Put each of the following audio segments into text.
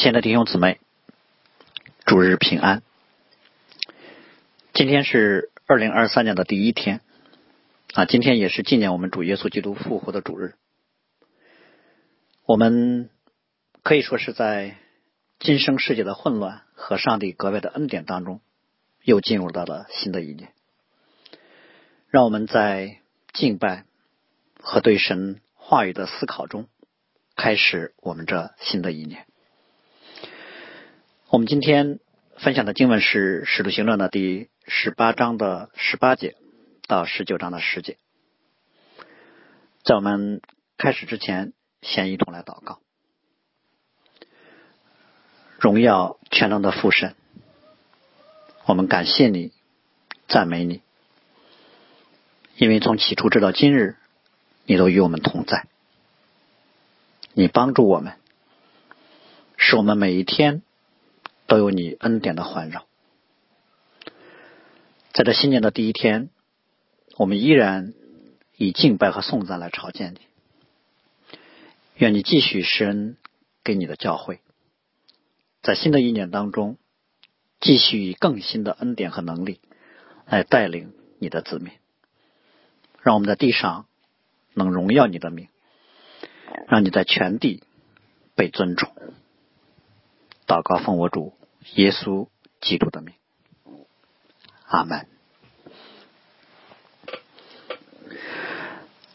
亲爱的弟兄姊妹，主日平安。今天是二零二三年的第一天啊，今天也是纪念我们主耶稣基督复活的主日。我们可以说是在今生世界的混乱和上帝格外的恩典当中，又进入到了新的一年。让我们在敬拜和对神话语的思考中，开始我们这新的一年。我们今天分享的经文是《使徒行传》的第十八章的十八节到十九章的十节。在我们开始之前，先一同来祷告。荣耀全能的父神，我们感谢你，赞美你，因为从起初直到今日，你都与我们同在，你帮助我们，使我们每一天。都有你恩典的环绕，在这新年的第一天，我们依然以敬拜和颂赞来朝见你。愿你继续施恩给你的教会，在新的一年当中，继续以更新的恩典和能力来带领你的子民，让我们在地上能荣耀你的名，让你在全地被尊崇。祷告奉我主。耶稣基督的名，阿门。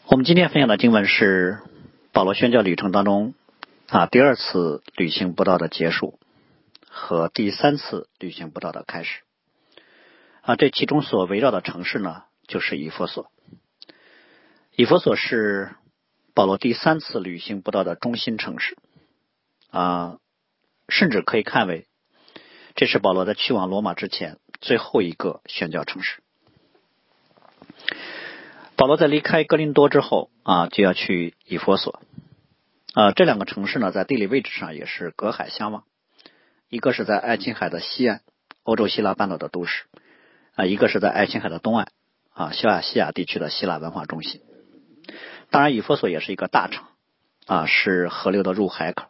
我们今天分享的经文是保罗宣教旅程当中啊第二次旅行布道的结束和第三次旅行布道的开始啊这其中所围绕的城市呢就是以弗所。以弗所是保罗第三次旅行布道的中心城市啊，甚至可以看为。这是保罗在去往罗马之前最后一个宣教城市。保罗在离开格林多之后啊，就要去以弗所。啊，这两个城市呢，在地理位置上也是隔海相望。一个是在爱琴海的西岸，欧洲希腊半岛的都市；啊，一个是在爱琴海的东岸，啊，小亚细亚地区的希腊文化中心。当然，以弗所也是一个大城，啊，是河流的入海口。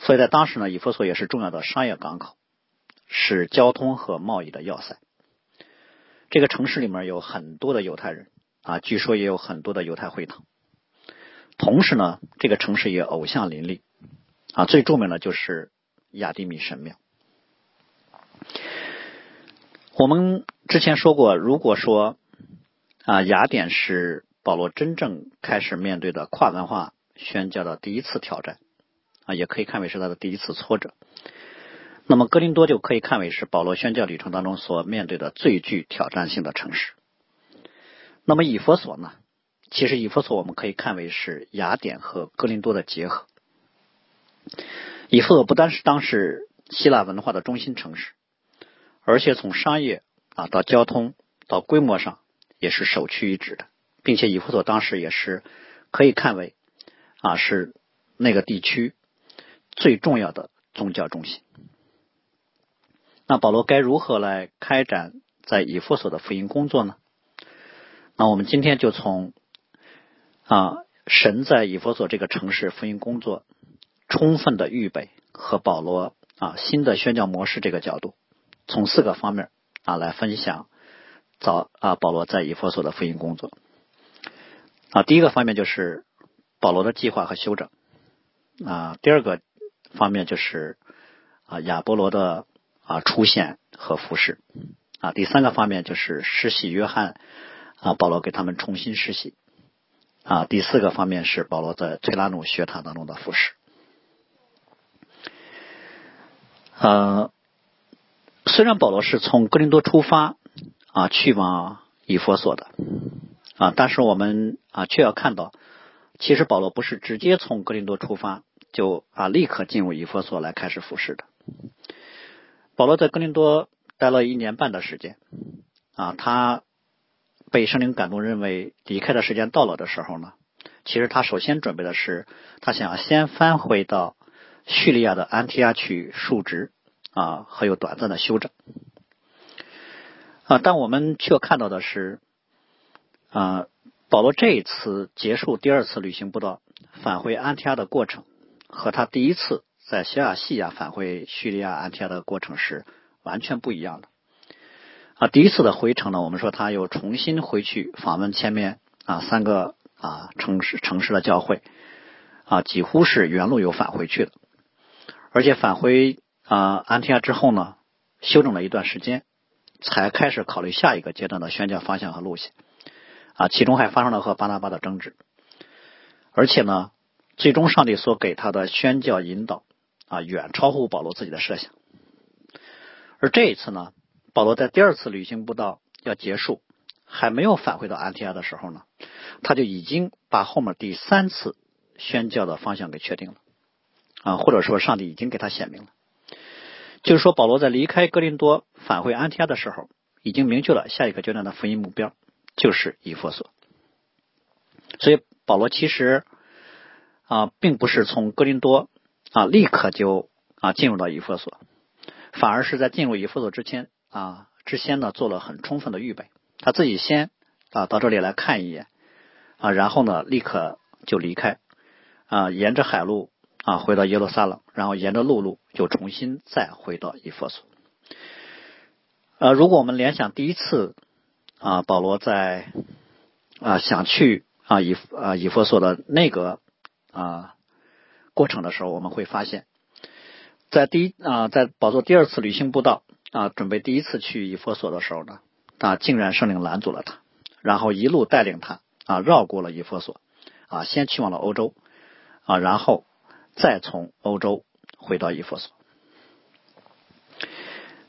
所以在当时呢，以弗所也是重要的商业港口，是交通和贸易的要塞。这个城市里面有很多的犹太人啊，据说也有很多的犹太会堂。同时呢，这个城市也偶像林立啊，最著名的就是亚迪米神庙。我们之前说过，如果说啊，雅典是保罗真正开始面对的跨文化宣教的第一次挑战。也可以看为是他的第一次挫折。那么，格林多就可以看为是保罗宣教旅程当中所面对的最具挑战性的城市。那么，以弗所呢？其实，以弗所我们可以看为是雅典和格林多的结合。以弗所不单是当时希腊文化的中心城市，而且从商业啊到交通到规模上也是首屈一指的，并且以弗所当时也是可以看为啊是那个地区。最重要的宗教中心。那保罗该如何来开展在以弗所的福音工作呢？那我们今天就从啊神在以弗所这个城市福音工作充分的预备和保罗啊新的宣教模式这个角度，从四个方面啊来分享早啊保罗在以弗所的福音工作。啊，第一个方面就是保罗的计划和修整啊，第二个。方面就是啊亚波罗的啊出现和服饰啊第三个方面就是施洗约翰啊保罗给他们重新施洗啊第四个方面是保罗在崔拉努学堂当中的服饰。呃虽然保罗是从格林多出发啊去往以弗所的啊但是我们啊却要看到其实保罗不是直接从格林多出发。就啊，立刻进入以弗所来开始服侍的。保罗在哥林多待了一年半的时间啊，他被圣灵感动，认为离开的时间到了的时候呢，其实他首先准备的是，他想先翻回到叙利亚的安提亚去述职啊，还有短暂的休整啊。但我们却看到的是啊，保罗这一次结束第二次旅行步道，返回安提亚的过程。和他第一次在小亚细亚返回叙利亚安提亚的过程是完全不一样的。啊，第一次的回程呢，我们说他又重新回去访问前面啊三个啊城市城市的教会，啊几乎是原路又返回去的，而且返回啊安提亚之后呢，休整了一段时间，才开始考虑下一个阶段的宣教方向和路线，啊，其中还发生了和巴拿巴的争执，而且呢，最终上帝所给他的宣教引导啊，远超乎保罗自己的设想，而这一次呢。保罗在第二次旅行步道要结束，还没有返回到安提亚的时候呢，他就已经把后面第三次宣教的方向给确定了啊，或者说上帝已经给他显明了，就是说保罗在离开哥林多返回安提亚的时候，已经明确了下一个阶段的福音目标就是以弗所。所以保罗其实啊，并不是从哥林多啊立刻就啊进入到以弗所，反而是在进入以弗所之前。啊，之前呢做了很充分的预备，他自己先啊到这里来看一眼啊，然后呢立刻就离开啊，沿着海路啊回到耶路撒冷，然后沿着陆路就重新再回到以弗所。呃，如果我们联想第一次啊保罗在啊想去啊以啊以弗所的那个啊过程的时候，我们会发现，在第一啊在宝座第二次旅行步道。啊，准备第一次去以佛所的时候呢，啊，竟然圣灵拦阻了他，然后一路带领他啊，绕过了以佛所，啊，先去往了欧洲，啊，然后再从欧洲回到以佛所。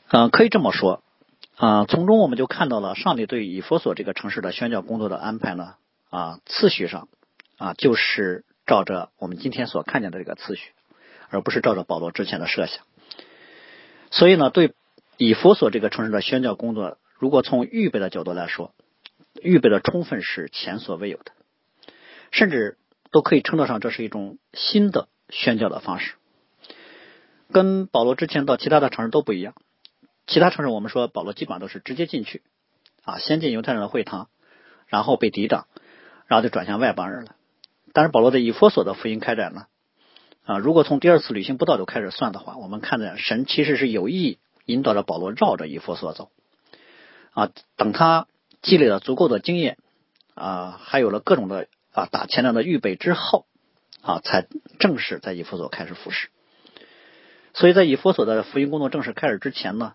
嗯，可以这么说，啊，从中我们就看到了上帝对以佛所这个城市的宣教工作的安排呢，啊，次序上啊，就是照着我们今天所看见的这个次序，而不是照着保罗之前的设想。所以呢，对。以弗所这个城市的宣教工作，如果从预备的角度来说，预备的充分是前所未有的，甚至都可以称得上这是一种新的宣教的方式，跟保罗之前到其他的城市都不一样。其他城市我们说保罗基本上都是直接进去，啊，先进犹太人的会堂，然后被抵挡，然后就转向外邦人了。但是保罗在以弗所的福音开展呢，啊，如果从第二次旅行不到就开始算的话，我们看见神其实是有意。引导着保罗绕着以弗所走，啊，等他积累了足够的经验，啊，还有了各种的啊打前量的预备之后，啊，才正式在以弗所开始服侍。所以在以弗所的福音工作正式开始之前呢，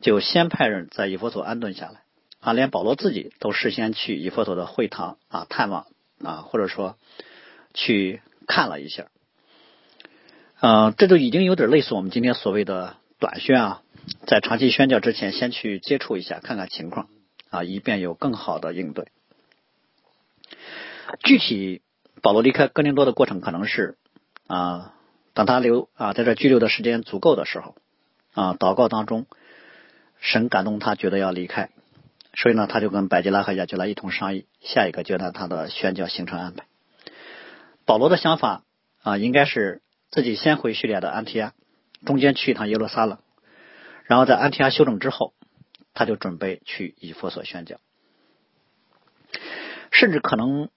就先派人在以弗所安顿下来，啊，连保罗自己都事先去以弗所的会堂啊探望啊，或者说去看了一下，嗯，这就已经有点类似我们今天所谓的短宣啊。在长期宣教之前，先去接触一下，看看情况啊，以便有更好的应对。具体保罗离开哥林多的过程，可能是啊，等他留啊在这拘留的时间足够的时候啊，祷告当中，神感动他，觉得要离开，所以呢，他就跟百吉拉和亚吉拉一同商议下一个阶段他的宣教行程安排。保罗的想法啊，应该是自己先回叙利亚的安提亚，中间去一趟耶路撒冷。然后在安提阿休整之后，他就准备去以弗所宣教，甚至可能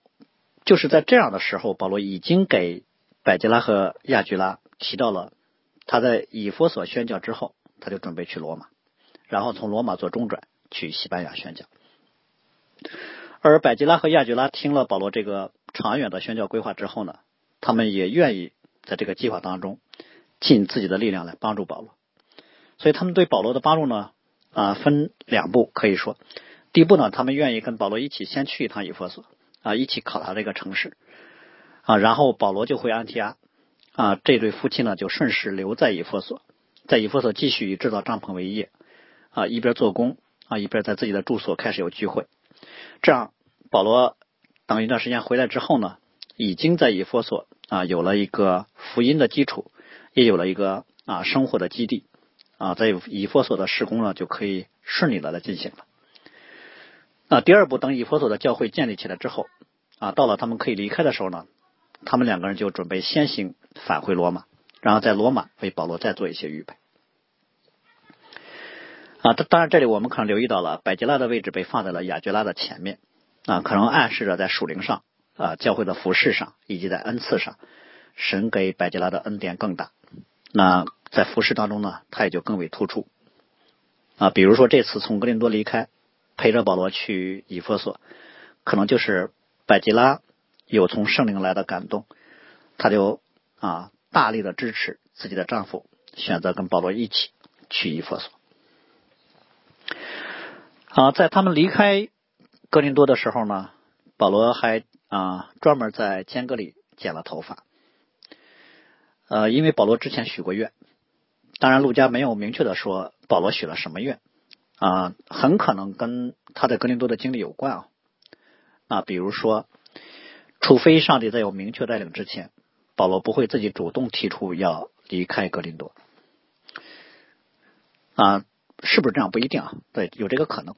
就是在这样的时候，保罗已经给百吉拉和亚居拉提到了，他在以弗所宣教之后，他就准备去罗马，然后从罗马做中转去西班牙宣教。而百吉拉和亚居拉听了保罗这个长远的宣教规划之后呢，他们也愿意在这个计划当中尽自己的力量来帮助保罗。所以他们对保罗的帮助呢，啊，分两步可以说，第一步呢，他们愿意跟保罗一起先去一趟以弗所，啊，一起考察这个城市，啊，然后保罗就回安提阿，啊，这对夫妻呢就顺势留在以弗所，在以弗所继续以制造帐篷为业，啊，一边做工，啊，一边在自己的住所开始有聚会，这样保罗等一段时间回来之后呢，已经在以弗所啊有了一个福音的基础，也有了一个啊生活的基地。啊，在以弗所的施工呢，就可以顺利的来进行了。那第二步，等以弗所的教会建立起来之后，啊，到了他们可以离开的时候呢，他们两个人就准备先行返回罗马，然后在罗马为保罗再做一些预备。啊，当然这里我们可能留意到了，百吉拉的位置被放在了雅居拉的前面，啊，可能暗示着在属灵上，啊，教会的服饰上以及在恩赐上，神给百吉拉的恩典更大。那在服饰当中呢，他也就更为突出啊。比如说这次从格林多离开，陪着保罗去以弗所，可能就是百吉拉有从圣灵来的感动，他就啊大力的支持自己的丈夫，选择跟保罗一起去以弗所。啊，在他们离开格林多的时候呢，保罗还啊专门在间隔里剪了头发。呃，因为保罗之前许过愿，当然陆家没有明确的说保罗许了什么愿啊，很可能跟他在格林多的经历有关啊。啊，比如说，除非上帝在有明确带领之前，保罗不会自己主动提出要离开格林多。啊，是不是这样不一定啊？对，有这个可能。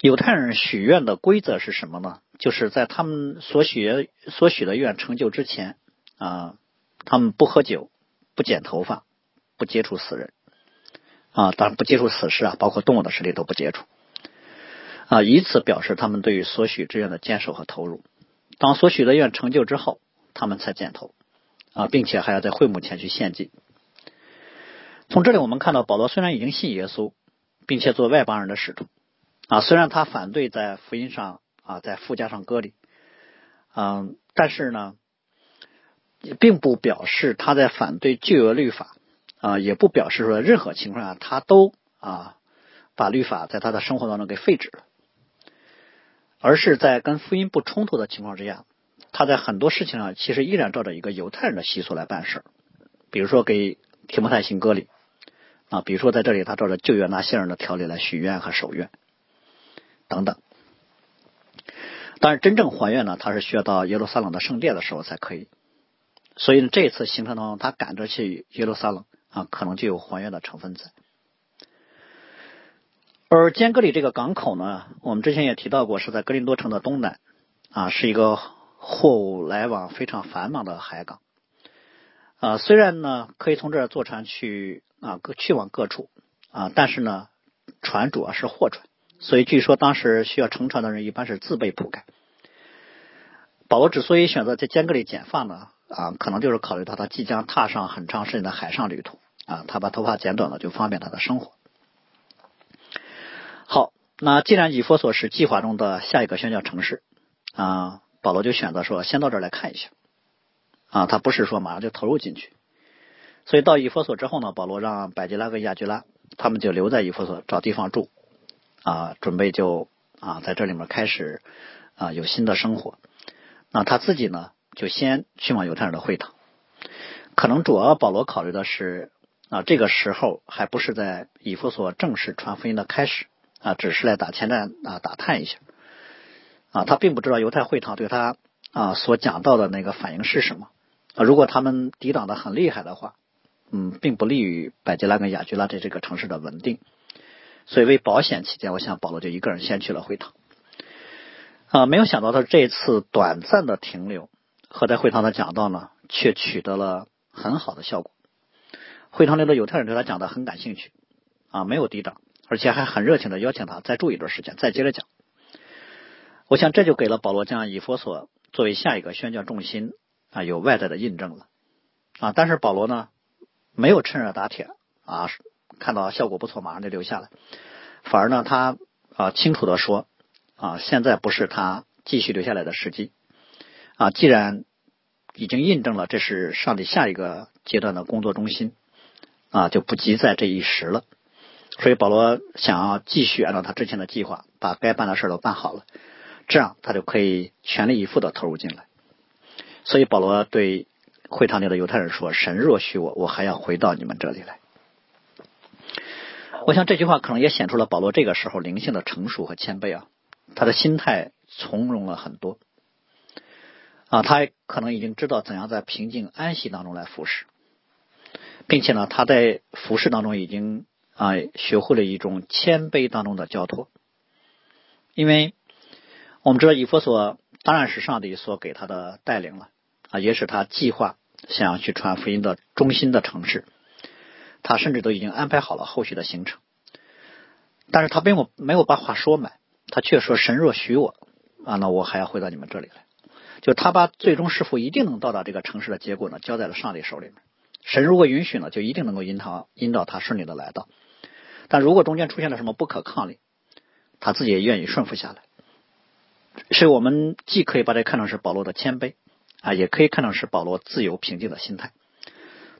犹太人许愿的规则是什么呢？就是在他们所许所许的愿成就之前啊。他们不喝酒，不剪头发，不接触死人啊，当然不接触死尸啊，包括动物的尸体都不接触啊，以此表示他们对于所许之愿的坚守和投入。当所许的愿成就之后，他们才剪头啊，并且还要在会幕前去献祭。从这里我们看到，保罗虽然已经信耶稣，并且做外邦人的使徒啊，虽然他反对在福音上啊在附加上割礼，嗯，但是呢。并不表示他在反对旧约律法啊，也不表示说任何情况下他都啊把律法在他的生活当中给废止了，而是在跟福音不冲突的情况之下，他在很多事情上其实依然照着一个犹太人的习俗来办事比如说给提摩太行割礼啊，比如说在这里他照着旧约拿先人的条例来许愿和守愿等等。但是真正还愿呢，他是需要到耶路撒冷的圣殿的时候才可以。所以呢，这次行程当中，他赶着去耶路撒冷啊，可能就有还愿的成分在。而坚格里这个港口呢，我们之前也提到过，是在格林多城的东南啊，是一个货物来往非常繁忙的海港啊。虽然呢，可以从这儿坐船去啊各去往各处啊，但是呢，船主要是货船，所以据说当时需要乘船的人一般是自备铺盖。保罗之所以选择在间隔里剪发呢？啊，可能就是考虑到他即将踏上很长时间的海上旅途啊，他把头发剪短了，就方便他的生活。好，那既然以弗所是计划中的下一个宣教城市啊，保罗就选择说先到这儿来看一下啊，他不是说马上就投入进去。所以到以弗所之后呢，保罗让百吉拉跟亚居拉他们就留在以弗所找地方住啊，准备就啊在这里面开始啊有新的生活。那他自己呢？就先去往犹太人的会堂，可能主要保罗考虑的是啊，这个时候还不是在以弗所正式传福音的开始啊，只是来打前站啊，打探一下啊，他并不知道犹太会堂对他啊所讲到的那个反应是什么啊。如果他们抵挡的很厉害的话，嗯，并不利于百吉拉跟雅居拉这这个城市的稳定，所以为保险起见，我想保罗就一个人先去了会堂啊，没有想到他这次短暂的停留。和在会堂的讲道呢，却取得了很好的效果。会堂里的犹太人对他讲的很感兴趣啊，没有抵挡，而且还很热情的邀请他再住一段时间，再接着讲。我想这就给了保罗将以佛所作为下一个宣教重心啊有外在的印证了啊。但是保罗呢，没有趁热打铁啊，看到效果不错，马上就留下来，反而呢，他啊清楚的说啊，现在不是他继续留下来的时机。啊，既然已经印证了这是上帝下一个阶段的工作中心，啊，就不急在这一时了。所以保罗想要继续按照他之前的计划，把该办的事都办好了，这样他就可以全力以赴的投入进来。所以保罗对会堂里的犹太人说：“神若许我，我还要回到你们这里来。”我想这句话可能也显出了保罗这个时候灵性的成熟和谦卑啊，他的心态从容了很多。啊，他可能已经知道怎样在平静安息当中来服侍，并且呢，他在服侍当中已经啊学会了一种谦卑当中的交托。因为我们知道以弗所当然是上帝所给他的带领了啊，也是他计划想要去传福音的中心的城市，他甚至都已经安排好了后续的行程。但是他并没没有把话说满，他却说：“神若许我啊，那我还要回到你们这里来。”就他把最终是否一定能到达这个城市的结果呢，交在了上帝手里面，神如果允许呢，就一定能够引导引导他顺利的来到。但如果中间出现了什么不可抗力，他自己也愿意顺服下来。所以我们既可以把这看成是保罗的谦卑啊，也可以看成是保罗自由平静的心态。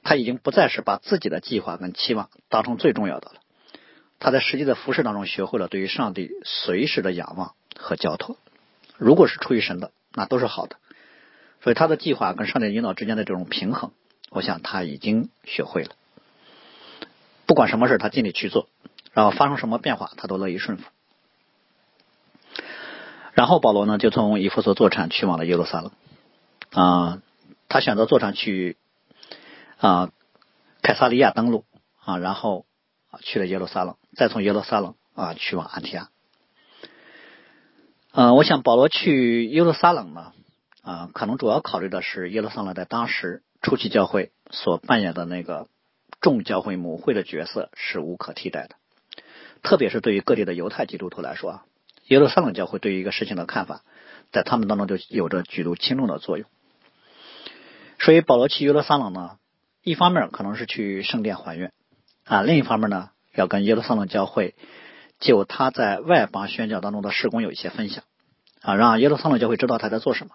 他已经不再是把自己的计划跟期望当成最重要的了。他在实际的服饰当中学会了对于上帝随时的仰望和交托。如果是出于神的，那都是好的。所以他的计划跟上帝引导之间的这种平衡，我想他已经学会了。不管什么事他尽力去做，然后发生什么变化，他都乐意顺服。然后保罗呢，就从以弗所坐船去往了耶路撒冷。啊，他选择坐船去啊凯撒利亚登陆啊，然后去了耶路撒冷，再从耶路撒冷啊去往安提亚。嗯，我想保罗去耶路撒冷呢。啊，可能主要考虑的是耶路撒冷在当时初期教会所扮演的那个众教会母会的角色是无可替代的，特别是对于各地的犹太基督徒来说啊，耶路撒冷教会对于一个事情的看法，在他们当中就有着举足轻重的作用。所以保罗去耶路撒冷呢，一方面可能是去圣殿还愿啊，另一方面呢，要跟耶路撒冷教会就他在外邦宣教当中的事工有一些分享啊，让耶路撒冷教会知道他在做什么。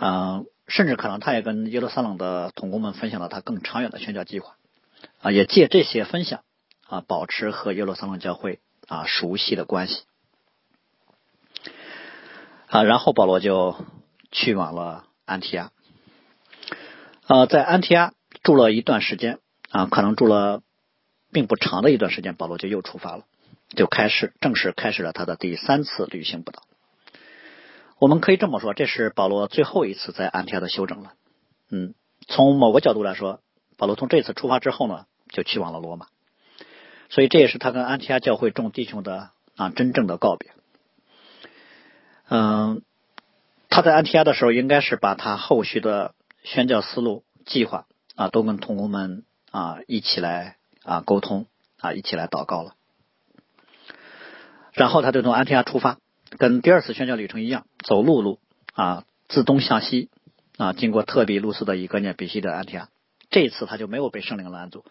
嗯，甚至可能他也跟耶路撒冷的同工们分享了他更长远的宣教计划，啊，也借这些分享啊，保持和耶路撒冷教会啊熟悉的关系，啊，然后保罗就去往了安提亚，呃，在安提亚住了一段时间啊，可能住了并不长的一段时间，保罗就又出发了，就开始正式开始了他的第三次旅行不道。我们可以这么说，这是保罗最后一次在安提亚的休整了。嗯，从某个角度来说，保罗从这次出发之后呢，就去往了罗马，所以这也是他跟安提亚教会众弟兄的啊真正的告别。嗯，他在安提亚的时候，应该是把他后续的宣教思路计划啊，都跟同工们啊一起来啊沟通啊，一起来祷告了，然后他就从安提亚出发。跟第二次宣教旅程一样，走陆路啊，自东向西啊，经过特比路斯的一个念比西的安提亚。这一次他就没有被圣灵拦阻，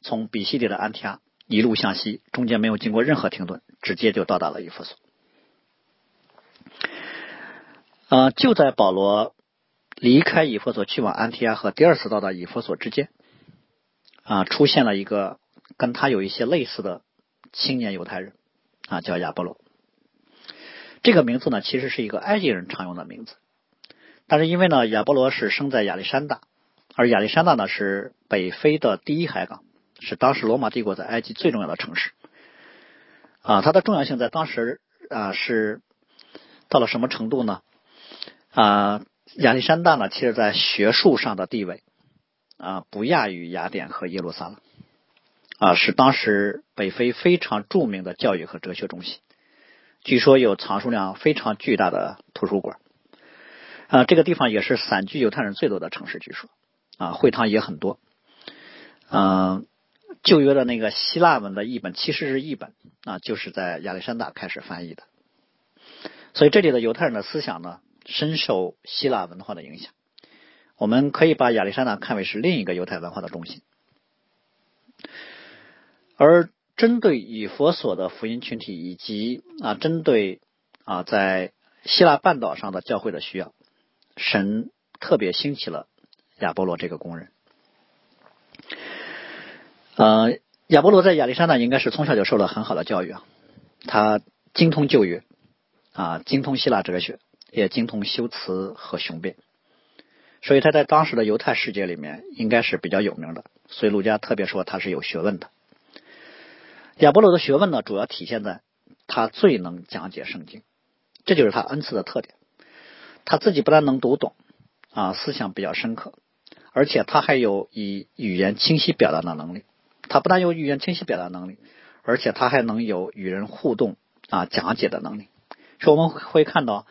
从比西里的安提亚一路向西，中间没有经过任何停顿，直接就到达了以弗所。呃，就在保罗离开以弗所去往安提阿和第二次到达以弗所之间啊，出现了一个跟他有一些类似的青年犹太人啊，叫亚波罗。这个名字呢，其实是一个埃及人常用的名字，但是因为呢，亚波罗是生在亚历山大，而亚历山大呢是北非的第一海港，是当时罗马帝国在埃及最重要的城市，啊，它的重要性在当时啊是到了什么程度呢？啊，亚历山大呢，其实在学术上的地位啊不亚于雅典和耶路撒冷，啊，是当时北非非常著名的教育和哲学中心。据说有藏书量非常巨大的图书馆，啊，这个地方也是散居犹太人最多的城市。据说，啊，会堂也很多。嗯，旧约的那个希腊文的译本其实是译本啊，就是在亚历山大开始翻译的。所以这里的犹太人的思想呢，深受希腊文化的影响。我们可以把亚历山大看为是另一个犹太文化的中心，而。针对以佛所的福音群体，以及啊，针对啊，在希腊半岛上的教会的需要，神特别兴起了亚波罗这个工人。呃，亚波罗在亚历山大应该是从小就受了很好的教育啊，他精通旧约啊，精通希腊哲学，也精通修辞和雄辩，所以他在当时的犹太世界里面应该是比较有名的。所以陆家特别说他是有学问的。亚波罗的学问呢，主要体现在他最能讲解圣经，这就是他恩赐的特点。他自己不但能读懂啊，思想比较深刻，而且他还有以语言清晰表达的能力。他不但有语言清晰表达能力，而且他还能有与人互动啊讲解的能力。所以我们会看到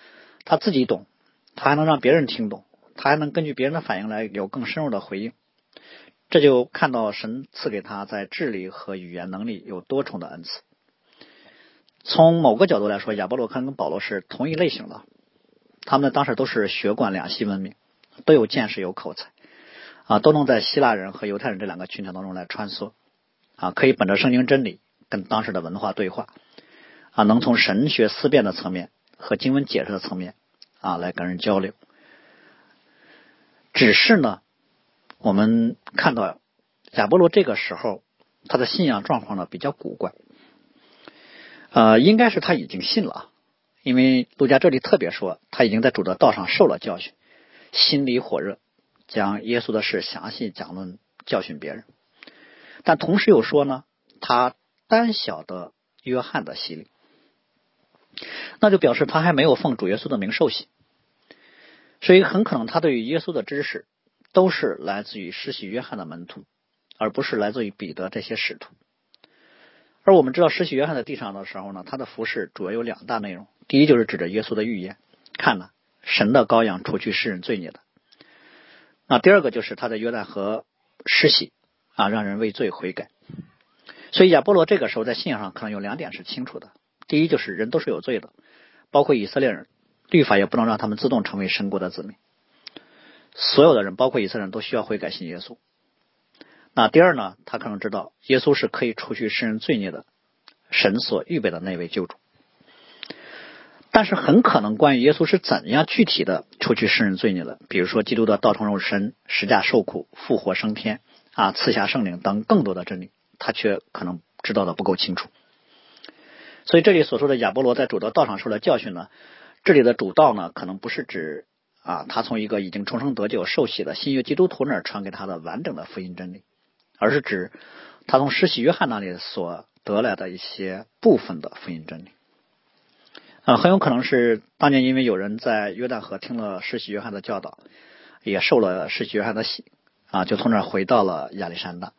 他自己懂，他还能让别人听懂，他还能根据别人的反应来有更深入的回应。这就看到神赐给他在智力和语言能力有多重的恩赐。从某个角度来说，亚波罗可能跟保罗是同一类型的，他们当时都是学贯两栖文明，都有见识有口才啊，都能在希腊人和犹太人这两个群体当中来穿梭，啊，可以本着圣经真理跟当时的文化对话，啊，能从神学思辨的层面和经文解释的层面啊来跟人交流。只是呢，我们看到亚波罗这个时候他的信仰状况呢比较古怪，呃，应该是他已经信了，因为路加这里特别说他已经在主的道上受了教训，心里火热。将耶稣的事详细讲论，教训别人，但同时又说呢，他单晓得约翰的洗礼，那就表示他还没有奉主耶稣的名受洗，所以很可能他对于耶稣的知识都是来自于施洗约翰的门徒，而不是来自于彼得这些使徒。而我们知道施洗约翰在地上的时候呢，他的服饰主要有两大内容，第一就是指着耶稣的预言，看了神的羔羊除去世人罪孽的。那第二个就是他在约旦河施洗啊，让人为罪悔改。所以亚波罗这个时候在信仰上可能有两点是清楚的：第一，就是人都是有罪的，包括以色列人，律法也不能让他们自动成为神国的子民。所有的人，包括以色列人都需要悔改信耶稣。那第二呢，他可能知道耶稣是可以除去世人罪孽的，神所预备的那位救主。但是很可能关于耶稣是怎样具体的除去世人罪孽的，比如说基督的道成肉身、十架受苦、复活升天啊、赐下圣灵等更多的真理，他却可能知道的不够清楚。所以这里所说的亚波罗在主的道上受了教训呢，这里的主道呢，可能不是指啊他从一个已经重生得救受洗的新约基督徒那儿传给他的完整的福音真理，而是指他从施洗约翰那里所得来的一些部分的福音真理。啊，很有可能是当年因为有人在约旦河听了施洗约翰的教导，也受了施洗约翰的洗，啊，就从那儿回到了亚历山大，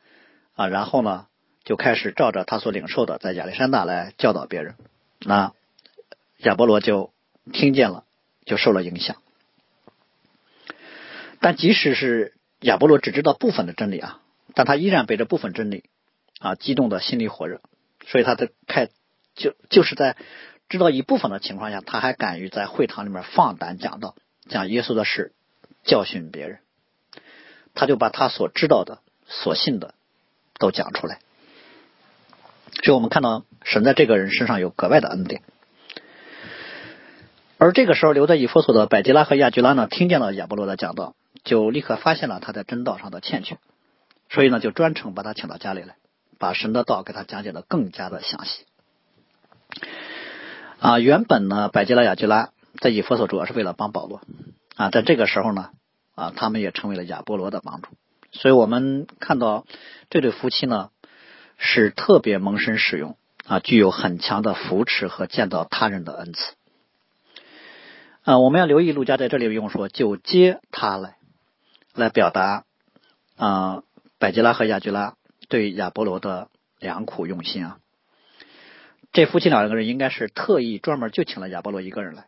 啊，然后呢，就开始照着他所领受的，在亚历山大来教导别人。那亚波罗就听见了，就受了影响。但即使是亚波罗只知道部分的真理啊，但他依然被这部分真理啊激动的心里火热，所以他在开就就是在。知道一部分的情况下，他还敢于在会堂里面放胆讲道，讲耶稣的事，教训别人。他就把他所知道的、所信的都讲出来。所以我们看到神在这个人身上有格外的恩典。而这个时候留在以弗所的百基拉和亚居拉呢，听见了亚波罗的讲道，就立刻发现了他在真道上的欠缺，所以呢，就专程把他请到家里来，把神的道给他讲解的更加的详细。啊，原本呢，百基拉、亚吉拉在以弗所主要是为了帮保罗啊，在这个时候呢，啊，他们也成为了亚波罗的帮助。所以我们看到这对夫妻呢，是特别蒙神使用啊，具有很强的扶持和见到他人的恩赐。啊，我们要留意陆家在这里不用说就接他来，来表达啊，百吉拉和亚基拉对亚波罗的良苦用心啊。这夫妻两个人应该是特意专门就请了亚波罗一个人来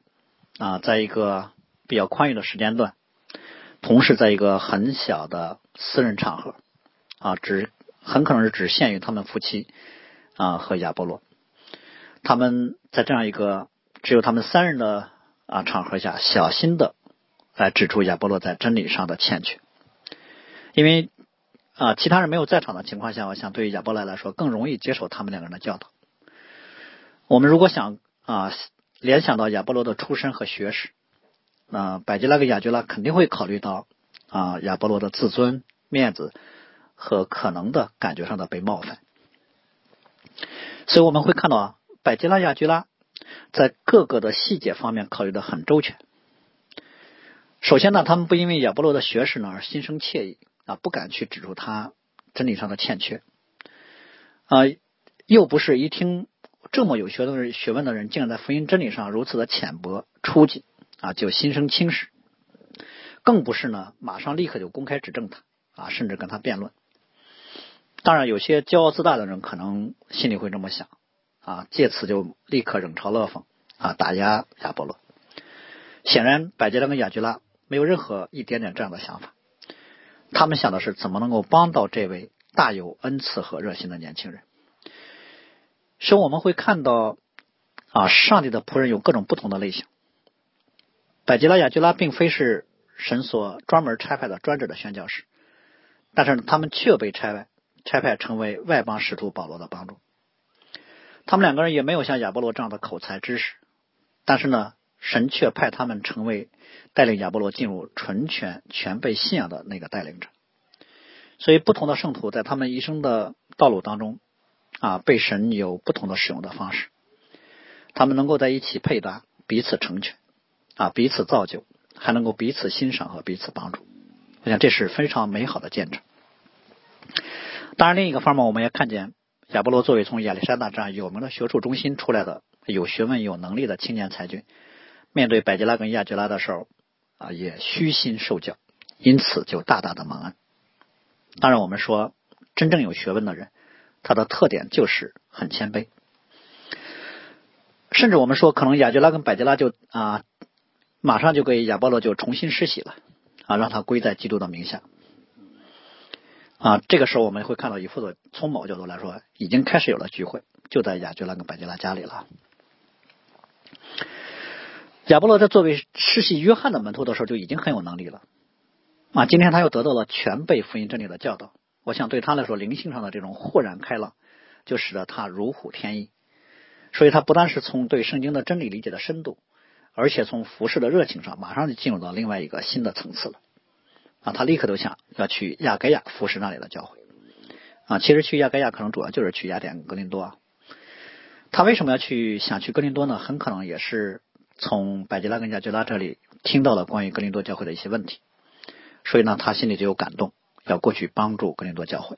啊，在一个比较宽裕的时间段，同时在一个很小的私人场合啊，只很可能是只限于他们夫妻啊和亚波罗，他们在这样一个只有他们三人的啊场合下，小心的来指出亚波罗在真理上的欠缺，因为啊其他人没有在场的情况下，我想对于亚波罗来说更容易接受他们两个人的教导。我们如果想啊联想到亚波罗的出身和学识，那百吉拉跟亚居拉肯定会考虑到啊亚波罗的自尊、面子和可能的感觉上的被冒犯，所以我们会看到啊百吉拉、亚居拉在各个的细节方面考虑的很周全。首先呢，他们不因为亚波罗的学识呢而心生怯意啊，不敢去指出他真理上的欠缺啊，又不是一听。这么有学的、学问的人，竟然在福音真理上如此的浅薄、初级啊，就心生轻视，更不是呢，马上立刻就公开指正他啊，甚至跟他辩论。当然，有些骄傲自大的人可能心里会这么想啊，借此就立刻冷嘲热讽啊，打压亚波罗。显然，百吉拉跟雅居拉没有任何一点点这样的想法，他们想的是怎么能够帮到这位大有恩赐和热心的年轻人。所以我们会看到，啊，上帝的仆人有各种不同的类型。百吉拉、雅居拉并非是神所专门差派的专职的宣教士，但是他们却被差外差派成为外邦使徒保罗的帮助。他们两个人也没有像亚波罗这样的口才知识，但是呢，神却派他们成为带领亚波罗进入纯全全被信仰的那个带领者。所以，不同的圣徒在他们一生的道路当中，啊，被神有不同的使用的方式。他们能够在一起配搭，彼此成全，啊，彼此造就，还能够彼此欣赏和彼此帮助。我想这是非常美好的见证。当然，另一个方面，我们也看见亚波罗作为从亚历山大这样有名的学术中心出来的有学问、有能力的青年才俊，面对百吉拉跟亚吉拉的时候，啊，也虚心受教，因此就大大的蒙恩。当然，我们说真正有学问的人，他的特点就是很谦卑。甚至我们说，可能亚吉拉跟百吉拉就啊，马上就给亚波罗就重新施洗了啊，让他归在基督的名下啊。这个时候，我们会看到以弗所从某角度来说，已经开始有了聚会，就在亚吉拉跟百吉拉家里了。亚波罗在作为世袭约翰的门徒的时候，就已经很有能力了。啊，今天他又得到了全备福音真理的教导，我想对他来说，灵性上的这种豁然开朗，就使得他如虎添翼。所以，他不但是从对圣经的真理理解的深度，而且从服饰的热情上，马上就进入到另外一个新的层次了。啊，他立刻都想要去亚该亚服侍那里的教会。啊，其实去亚该亚可能主要就是去雅典格林多。啊。他为什么要去想去格林多呢？很可能也是从百吉拉跟亚居拉这里听到了关于格林多教会的一些问题。所以呢，他心里就有感动，要过去帮助格林多教会。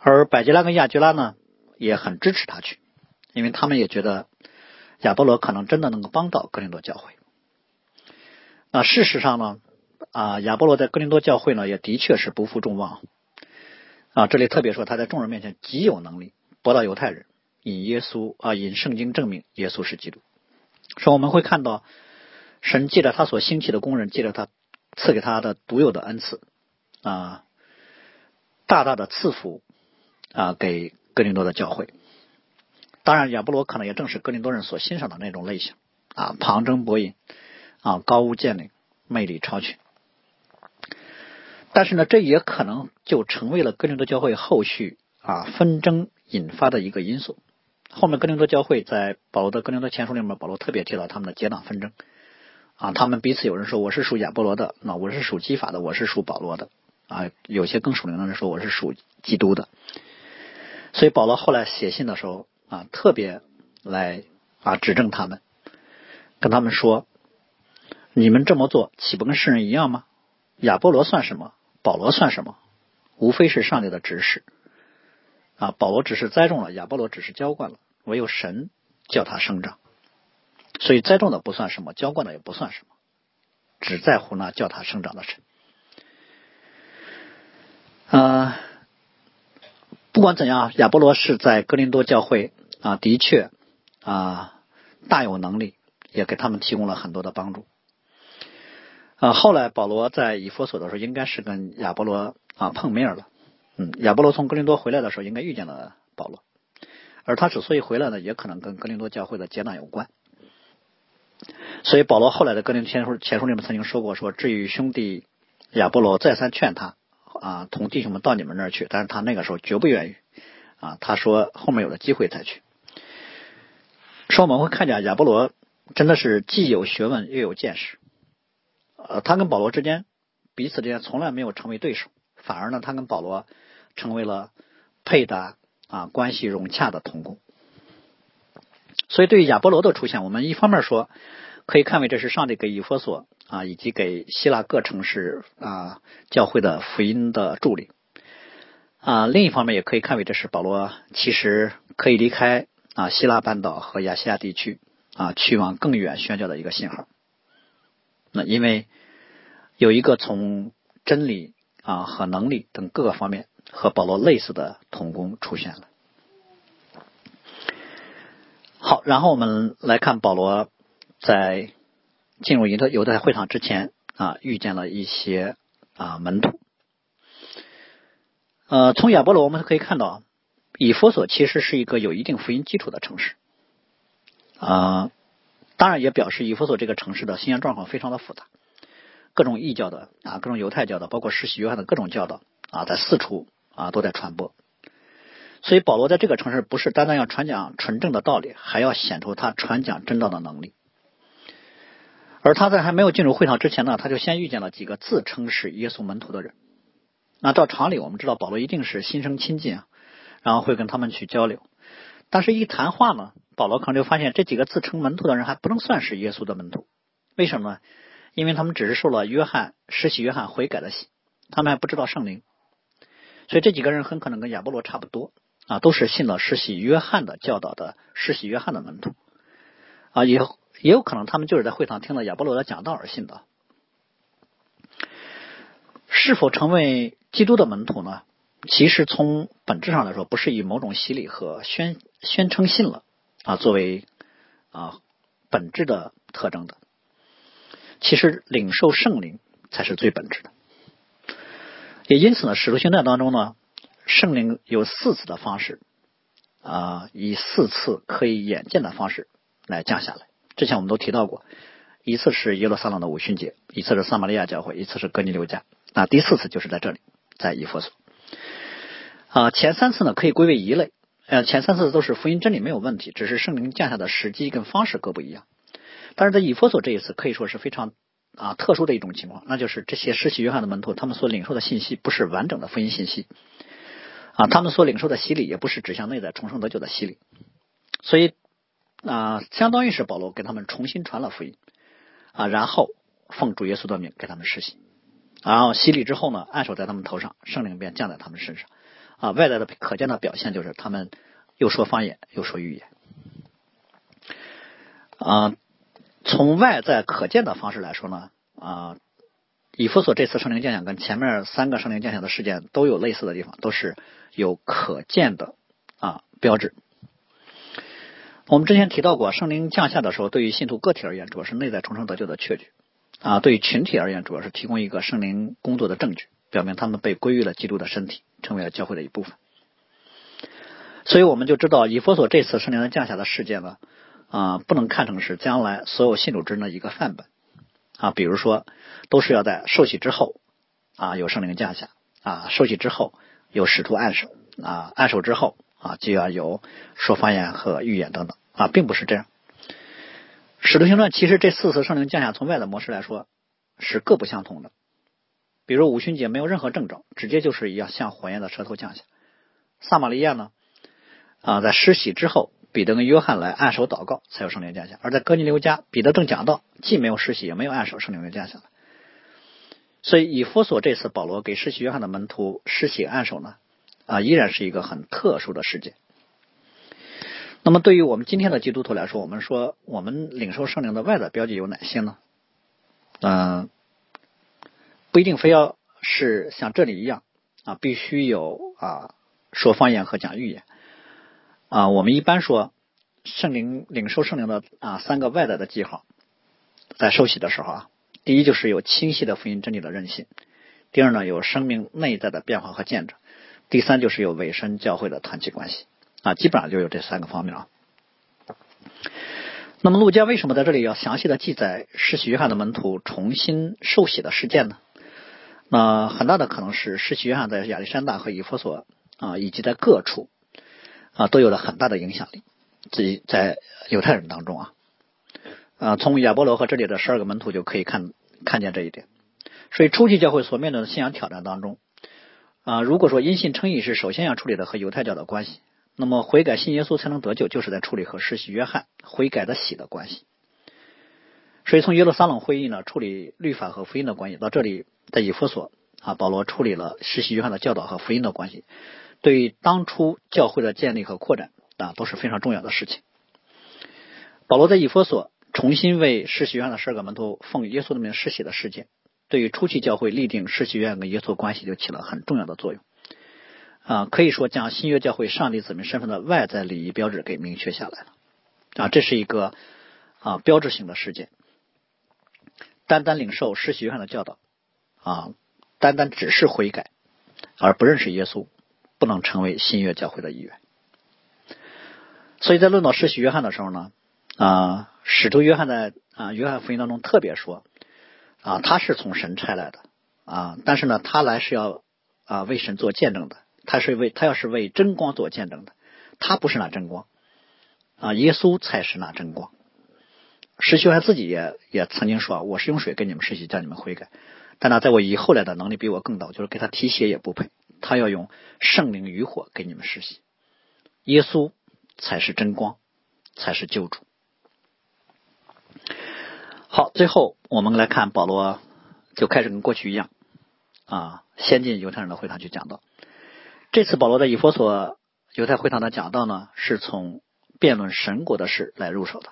而百吉拉跟亚居拉呢，也很支持他去，因为他们也觉得亚波罗可能真的能够帮到格林多教会。那事实上呢，啊，亚波罗在格林多教会呢，也的确是不负众望。啊，这里特别说他在众人面前极有能力，博到犹太人，引耶稣啊，引圣经证明耶稣是基督。说我们会看到神借着他所兴起的工人，借着他。赐给他的独有的恩赐啊，大大的赐福啊，给哥林多的教会。当然，亚波罗可能也正是哥林多人所欣赏的那种类型啊，旁征博引啊，高屋建瓴，魅力超群。但是呢，这也可能就成为了哥林多教会后续啊纷争引发的一个因素。后面哥林多教会在保罗的哥林多前书里面，保罗特别提到他们的结党纷争。啊，他们彼此有人说我是属亚波罗的，那我是属基法的，我是属保罗的啊。有些更属灵的人说我是属基督的。所以保罗后来写信的时候啊，特别来啊指正他们，跟他们说：你们这么做岂不跟世人一样吗？亚波罗算什么？保罗算什么？无非是上帝的指使啊。保罗只是栽种了，亚波罗只是浇灌了，唯有神叫他生长。所以栽种的不算什么，浇灌的也不算什么，只在乎那叫他生长的神。啊，不管怎样，亚波罗是在哥林多教会啊，的确啊大有能力，也给他们提供了很多的帮助。啊，后来保罗在以弗所的时候，应该是跟亚波罗啊碰面了。嗯，亚波罗从哥林多回来的时候，应该遇见了保罗，而他之所以回来呢，也可能跟哥林多教会的接纳有关。所以保罗后来的哥林前书前书里面曾经说过，说至于兄弟亚波罗再三劝他啊，同弟兄们到你们那儿去，但是他那个时候绝不愿意啊，他说后面有了机会再去。说我们会看见亚波罗真的是既有学问又有见识，呃，他跟保罗之间彼此之间从来没有成为对手，反而呢，他跟保罗成为了配搭啊，关系融洽的同工。所以，对于亚波罗的出现，我们一方面说可以看为这是上帝给以弗所啊以及给希腊各城市啊教会的福音的助力啊；另一方面也可以看为这是保罗其实可以离开啊希腊半岛和亚细亚地区啊去往更远宣教的一个信号。那因为有一个从真理啊和能力等各个方面和保罗类似的同工出现了。好，然后我们来看保罗在进入犹太犹太会场之前啊，遇见了一些啊门徒。呃，从亚波罗我们可以看到，以弗所其实是一个有一定福音基础的城市啊，当然也表示以弗所这个城市的信仰状况非常的复杂，各种异教的啊，各种犹太教的，包括世袭约翰的各种教导啊，在四处啊都在传播。所以保罗在这个城市不是单单要传讲纯正的道理，还要显出他传讲真道的能力。而他在还没有进入会场之前呢，他就先遇见了几个自称是耶稣门徒的人。那照常理，我们知道保罗一定是心生亲近啊，然后会跟他们去交流。但是，一谈话呢，保罗可能就发现这几个自称门徒的人还不能算是耶稣的门徒。为什么呢？因为他们只是受了约翰施洗约翰悔改的洗，他们还不知道圣灵。所以这几个人很可能跟亚波罗差不多啊，都是信了施洗约翰的教导的施洗约翰的门徒啊，也也有可能他们就是在会堂听了亚波罗的讲道而信的。是否成为基督的门徒呢？其实从本质上来说，不是以某种洗礼和宣宣称信了啊作为啊本质的特征的。其实领受圣灵才是最本质的。也因此呢，使徒行传当中呢，圣灵有四次的方式啊，以四次可以眼见的方式来降下来。之前我们都提到过，一次是耶路撒冷的五旬节，一次是撒玛利亚教会，一次是哥尼流家。那第四次就是在这里，在以弗所。啊，前三次呢可以归为一类，呃，前三次都是福音真理没有问题，只是圣灵降下的时机跟方式各不一样。但是在以弗所这一次可以说是非常啊特殊的一种情况，那就是这些施洗约翰的门徒，他们所领受的信息不是完整的福音信息，啊，他们所领受的洗礼也不是指向内在重生得救的洗礼，所以啊，相当于是保罗给他们重新传了福音，啊，然后奉主耶稣的名给他们施洗。然后洗礼之后呢，按手在他们头上，圣灵便降在他们身上。啊，外在的可见的表现就是他们又说方言，又说预言。啊，从外在可见的方式来说呢，啊，以弗所这次圣灵降下跟前面三个圣灵降下的事件都有类似的地方，都是有可见的啊标志。我们之前提到过，圣灵降下的时候，对于信徒个体而言，主要是内在重生得救的确据。啊，对于群体而言，主要是提供一个圣灵工作的证据，表明他们被归于了基督的身体，成为了教会的一部分。所以我们就知道，以佛所这次圣灵的降下的事件呢，啊，不能看成是将来所有信主之人的一个范本啊。比如说，都是要在受洗之后啊，有圣灵降下啊，受洗之后有使徒按手啊，按手之后啊，就要有说方言和预言等等啊，并不是这样。使徒行传其实这四次圣灵降下，从外的模式来说是各不相同的。比如五旬节没有任何征兆，直接就是一样像火焰的舌头降下。撒玛利亚呢，啊，在施洗之后，彼得跟约翰来按手祷告，才有圣灵降下。而在哥尼流家，彼得正讲道，既没有施洗，也没有按手，圣灵就降下。所以以弗所这次保罗给施洗约翰的门徒施洗按手呢，啊，依然是一个很特殊的事件。那么，对于我们今天的基督徒来说，我们说我们领受圣灵的外在标记有哪些呢？嗯，不一定非要是像这里一样啊，必须有啊说方言和讲预言啊。我们一般说圣灵领受圣灵的啊三个外在的记号，在受洗的时候啊，第一就是有清晰的福音真理的韧性；第二呢，有生命内在的变化和见证；第三就是有委身教会的团契关系。啊，基本上就有这三个方面啊。那么，陆家为什么在这里要详细的记载施洗约翰的门徒重新受洗的事件呢？那很大的可能是世袭约翰在亚历山大和以弗所啊，以及在各处啊，都有了很大的影响力，自己在犹太人当中啊啊，从亚波罗和这里的十二个门徒就可以看看见这一点。所以，初期教会所面对的信仰挑战当中啊，如果说因信称义是首先要处理的和犹太教的关系。那么悔改信耶稣才能得救，就是在处理和世袭约翰悔改的喜的关系。所以从耶路撒冷会议呢，处理律法和福音的关系，到这里在以弗所啊，保罗处理了施洗约翰的教导和福音的关系，对于当初教会的建立和扩展啊都是非常重要的事情。保罗在以弗所重新为施洗约翰的十二个门徒奉耶稣的名施洗的事件，对于初期教会立定施洗约翰跟耶稣关系就起了很重要的作用。啊，可以说将新约教会上帝子民身份的外在礼仪标志给明确下来了啊，这是一个啊标志性的事件。单单领受施洗约翰的教导啊，单单只是悔改而不认识耶稣，不能成为新约教会的一员。所以在论到施洗约翰的时候呢，啊，使徒约翰在啊约翰福音当中特别说啊，他是从神差来的啊，但是呢，他来是要。啊为神做见证的，他是为他要是为真光做见证的，他不是那真光啊，耶稣才是那真光。施洗约翰自己也也曾经说：“我是用水给你们施洗，叫你们悔改。”但他在我以后来的能力比我更大，就是给他提鞋也不配。他要用圣灵与火给你们施洗。耶稣才是真光，才是救主。好，最后我们来看保罗，就开始跟过去一样啊，先进犹太人的会堂去讲道。这次保罗在以弗所犹太会堂的讲道呢，是从辩论神国的事来入手的，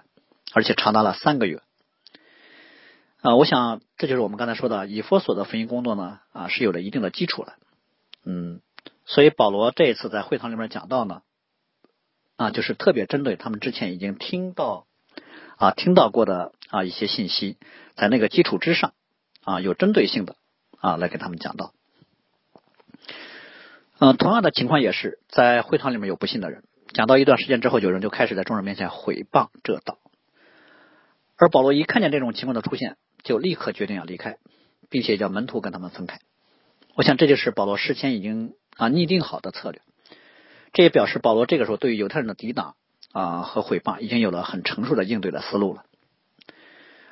而且长达了三个月。啊，我想这就是我们刚才说的以弗所的福音工作呢，啊是有了一定的基础了，嗯，所以保罗这一次在会堂里面讲到呢，啊就是特别针对他们之前已经听到啊听到过的啊一些信息，在那个基础之上啊有针对性的啊来给他们讲到，嗯，同样的情况也是在会堂里面有不信的人，讲到一段时间之后，有人就开始在众人面前毁谤这道，而保罗一看见这种情况的出现。就立刻决定要离开，并且叫门徒跟他们分开。我想这就是保罗事先已经啊拟定好的策略。这也表示保罗这个时候对于犹太人的抵挡啊和毁谤已经有了很成熟的应对的思路了。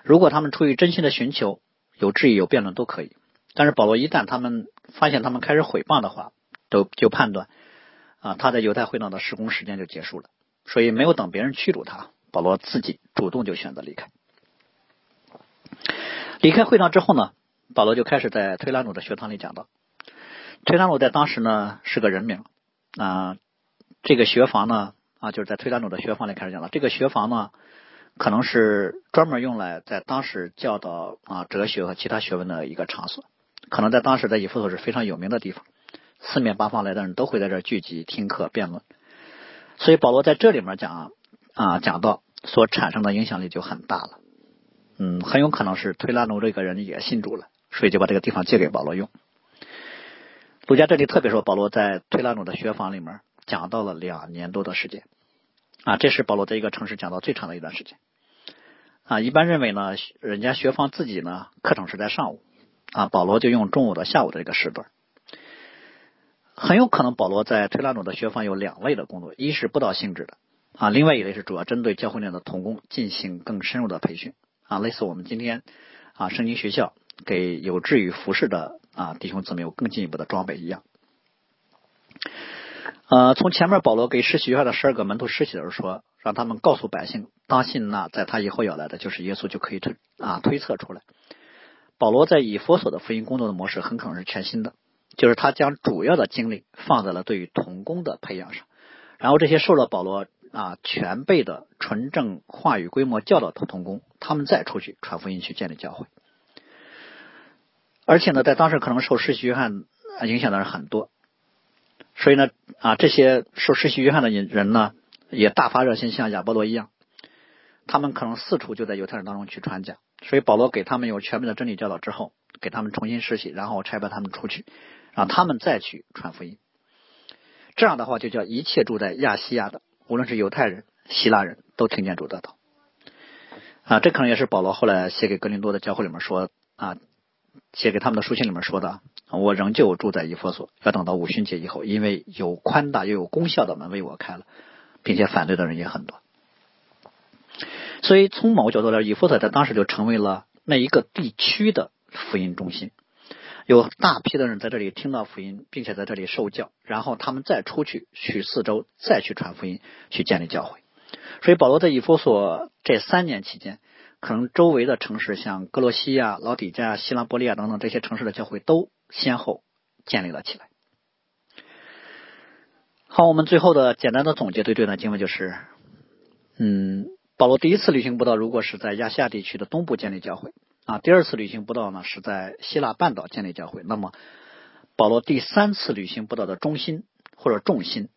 如果他们出于真心的寻求，有质疑有辩论都可以。但是保罗一旦他们发现他们开始毁谤的话，都就判断啊他在犹太会堂的施工时间就结束了。所以没有等别人驱逐他，保罗自己主动就选择离开。离开会堂之后呢，保罗就开始在推拉努的学堂里讲道。推拉努在当时呢是个人名啊，这个学房呢啊就是在推拉努的学房里开始讲了。这个学房呢可能是专门用来在当时教导啊哲学和其他学问的一个场所，可能在当时在以弗所是非常有名的地方，四面八方来的人都会在这聚集听课辩论。所以保罗在这里面讲啊讲到所产生的影响力就很大了。嗯，很有可能是推拉努这个人也信主了，所以就把这个地方借给保罗用。陆家这里特别说，保罗在推拉努的学房里面讲到了两年多的时间啊，这是保罗在一个城市讲到最长的一段时间啊。一般认为呢，人家学房自己呢课程是在上午啊，保罗就用中午的下午的这个时段。很有可能保罗在推拉努的学房有两类的工作，一是布道性质的啊，另外一类是主要针对教会内的童工进行更深入的培训。啊，类似我们今天啊，圣经学校给有志于服侍的啊弟兄姊妹有更进一步的装备一样。呃，从前面保罗给施洗约翰的十二个门徒施洗的时候说，让他们告诉百姓，当信那在他以后要来的就是耶稣，就可以推啊推测出来。保罗在以佛所的福音工作的模式很可能是全新的，就是他将主要的精力放在了对于童工的培养上，然后这些受了保罗。啊，全备的纯正话语规模教导的童工，他们再出去传福音去建立教会。而且呢，在当时可能受世袭约翰影响的人很多，所以呢，啊，这些受世袭约翰的人呢，也大发热心，像亚波罗一样，他们可能四处就在犹太人当中去传讲。所以保罗给他们有全面的真理教导之后，给他们重新实习，然后拆派他们出去，让他们再去传福音。这样的话，就叫一切住在亚细亚的。无论是犹太人、希腊人都听见主的道啊，这可能也是保罗后来写给格林多的教会里面说啊，写给他们的书信里面说的。我仍旧住在以弗所，要等到五旬节以后，因为有宽大又有功效的门为我开了，并且反对的人也很多。所以从某个角度来说，以弗所在当时就成为了那一个地区的福音中心。有大批的人在这里听到福音，并且在这里受教，然后他们再出去去四周再去传福音，去建立教会。所以保罗在以弗所这三年期间，可能周围的城市像哥罗西亚、老底加、西拉波利亚等等这些城市的教会都先后建立了起来。好，我们最后的简单的总结对这段经文就是：嗯，保罗第一次旅行不到，如果是在亚细亚地区的东部建立教会。啊，第二次旅行布道呢是在希腊半岛建立教会。那么，保罗第三次旅行布道的中心或者重心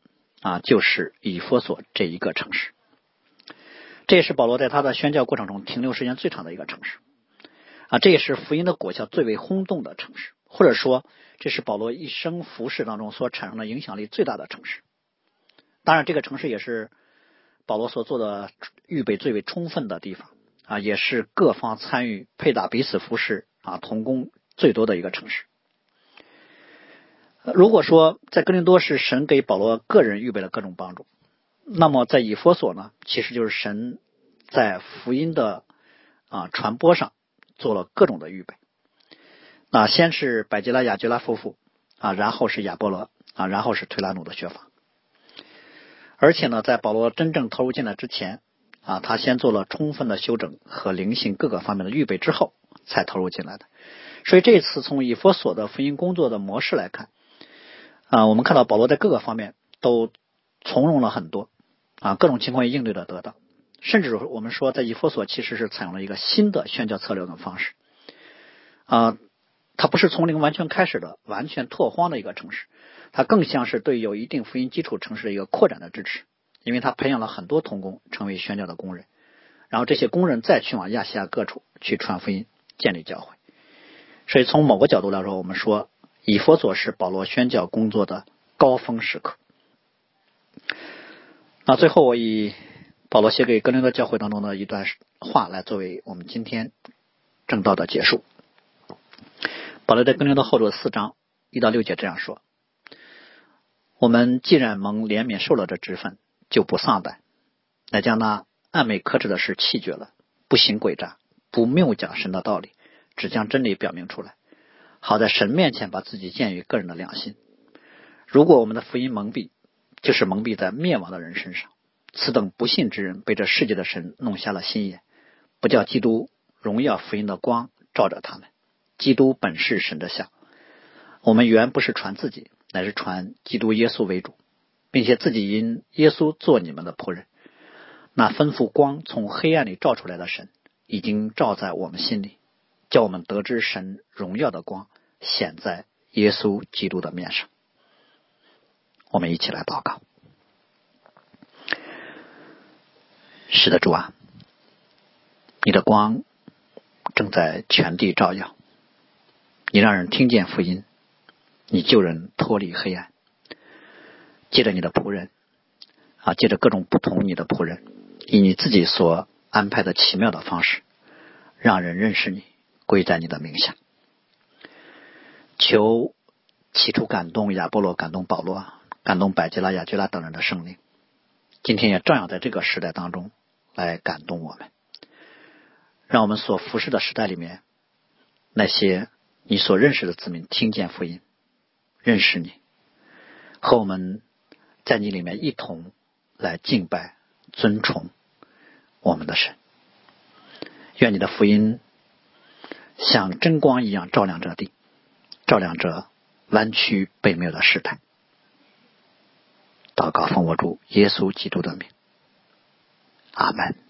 啊，就是以弗所这一个城市。这也是保罗在他的宣教过程中停留时间最长的一个城市。啊，这也是福音的果效最为轰动的城市，或者说，这是保罗一生服饰当中所产生的影响力最大的城市。当然，这个城市也是保罗所做的预备最为充分的地方。啊，也是各方参与配搭彼此服饰啊，同工最多的一个城市。如果说在哥林多是神给保罗个人预备了各种帮助，那么在以佛所呢，其实就是神在福音的啊传播上做了各种的预备。那先是百吉拉、雅吉拉夫妇啊，然后是亚波罗啊，然后是推拉努的学法。而且呢，在保罗真正投入进来之前啊，他先做了充分的修整和灵性各个方面的预备之后，才投入进来的。所以这次从以佛所的福音工作的模式来看啊，我们看到保罗在各个方面都从容了很多啊，各种情况也应对的得当。甚至我们说，在以佛所其实是采用了一个新的宣教策略跟方式啊，它不是从零完全开始的完全拓荒的一个城市。它更像是对有一定福音基础城市的一个扩展的支持，因为它培养了很多童工成为宣教的工人，然后这些工人再去往亚细亚各处去传福音、建立教会。所以从某个角度来说，我们说以佛所是保罗宣教工作的高峰时刻。那最后我以保罗写给格林德教会当中的一段话来作为我们今天正道的结束。保罗在格林德后头四章一到六节这样说。我们既然蒙怜悯受了这职分，就不丧胆，乃将那暗昧可耻的事弃绝了，不行诡诈，不谬讲神的道理，只将真理表明出来，好在神面前把自己建于个人的良心。如果我们的福音蒙蔽，就是蒙蔽在灭亡的人身上。此等不信之人被这世界的神弄瞎了心眼，不叫基督荣耀福音的光照着他们。基督本是神的像，我们原不是传自己。乃是传基督耶稣为主，并且自己因耶稣做你们的仆人。那吩咐光从黑暗里照出来的神，已经照在我们心里，叫我们得知神荣耀的光显在耶稣基督的面上。我们一起来祷告：是的，主啊，你的光正在全地照耀，你让人听见福音。你救人脱离黑暗，借着你的仆人啊，借着各种不同你的仆人，以你自己所安排的奇妙的方式，让人认识你，归在你的名下。求起初感动亚波罗、感动保罗、感动百吉拉、雅吉拉等人的圣灵，今天也照样在这个时代当中来感动我们，让我们所服侍的时代里面那些你所认识的子民听见福音。认识你，和我们在你里面一同来敬拜、尊崇我们的神。愿你的福音像真光一样照亮这地，照亮这弯曲背谬的时代。祷告奉我主耶稣基督的名，阿门。